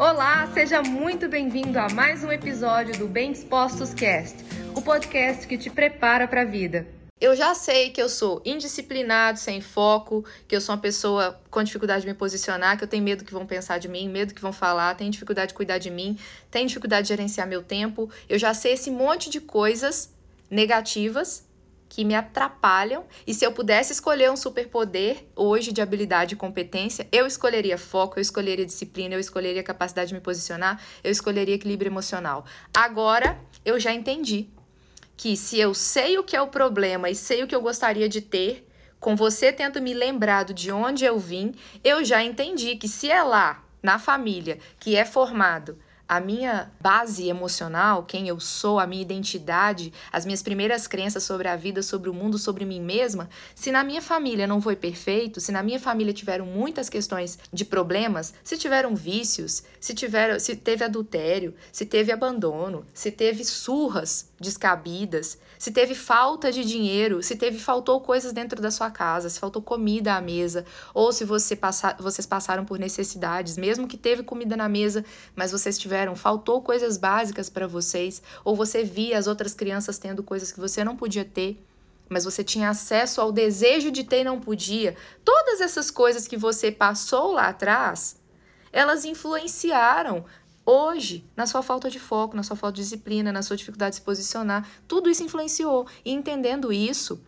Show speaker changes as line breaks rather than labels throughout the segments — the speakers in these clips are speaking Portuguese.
Olá, seja muito bem-vindo a mais um episódio do Bem Dispostos Cast, o podcast que te prepara para a vida. Eu já sei que eu sou indisciplinado, sem foco, que eu sou uma pessoa com dificuldade de me posicionar, que eu tenho medo que vão pensar de mim, medo que vão falar, tenho dificuldade de cuidar de mim, tenho dificuldade de gerenciar meu tempo. Eu já sei esse monte de coisas negativas que me atrapalham. E se eu pudesse escolher um superpoder hoje de habilidade e competência, eu escolheria foco, eu escolheria disciplina, eu escolheria capacidade de me posicionar, eu escolheria equilíbrio emocional. Agora eu já entendi que se eu sei o que é o problema e sei o que eu gostaria de ter, com você tento me lembrar de onde eu vim, eu já entendi que se é lá, na família, que é formado a minha base emocional, quem eu sou, a minha identidade, as minhas primeiras crenças sobre a vida, sobre o mundo, sobre mim mesma, se na minha família não foi perfeito, se na minha família tiveram muitas questões de problemas, se tiveram vícios, se tiveram, se teve adultério, se teve abandono, se teve surras descabidas, se teve falta de dinheiro, se teve faltou coisas dentro da sua casa, se faltou comida à mesa, ou se você passa, vocês passaram por necessidades, mesmo que teve comida na mesa, mas vocês tiveram, faltou coisas básicas para vocês, ou você via as outras crianças tendo coisas que você não podia ter, mas você tinha acesso ao desejo de ter e não podia. Todas essas coisas que você passou lá atrás, elas influenciaram hoje na sua falta de foco, na sua falta de disciplina, na sua dificuldade de se posicionar. Tudo isso influenciou. E entendendo isso,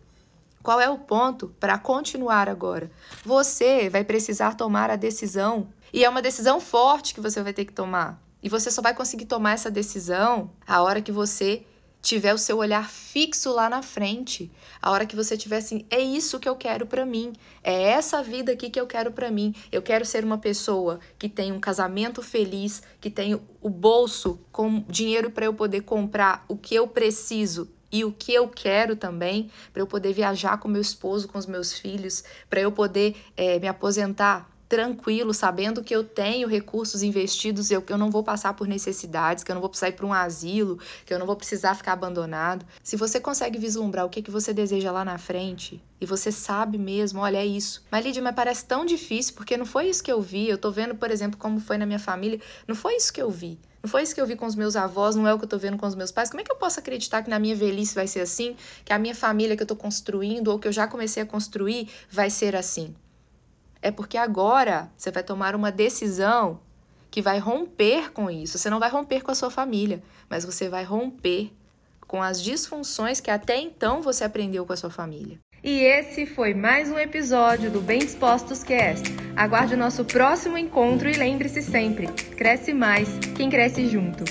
qual é o ponto para continuar agora? Você vai precisar tomar a decisão, e é uma decisão forte que você vai ter que tomar. E você só vai conseguir tomar essa decisão a hora que você tiver o seu olhar fixo lá na frente, a hora que você tiver assim, é isso que eu quero para mim, é essa vida aqui que eu quero para mim. Eu quero ser uma pessoa que tem um casamento feliz, que tem o bolso com dinheiro para eu poder comprar o que eu preciso e o que eu quero também, para eu poder viajar com meu esposo, com os meus filhos, para eu poder é, me aposentar tranquilo, sabendo que eu tenho recursos investidos, eu, que eu não vou passar por necessidades, que eu não vou precisar ir para um asilo, que eu não vou precisar ficar abandonado. Se você consegue vislumbrar o que, que você deseja lá na frente, e você sabe mesmo, olha, é isso. Mas, Lídia, mas parece tão difícil, porque não foi isso que eu vi. Eu tô vendo, por exemplo, como foi na minha família. Não foi isso que eu vi. Não foi isso que eu vi com os meus avós, não é o que eu tô vendo com os meus pais. Como é que eu posso acreditar que na minha velhice vai ser assim? Que a minha família que eu tô construindo ou que eu já comecei a construir vai ser assim? É porque agora você vai tomar uma decisão que vai romper com isso. Você não vai romper com a sua família, mas você vai romper com as disfunções que até então você aprendeu com a sua família. E esse foi mais um episódio do Bem Dispostos Cast. Aguarde o nosso próximo encontro e lembre-se sempre: cresce mais quem cresce junto.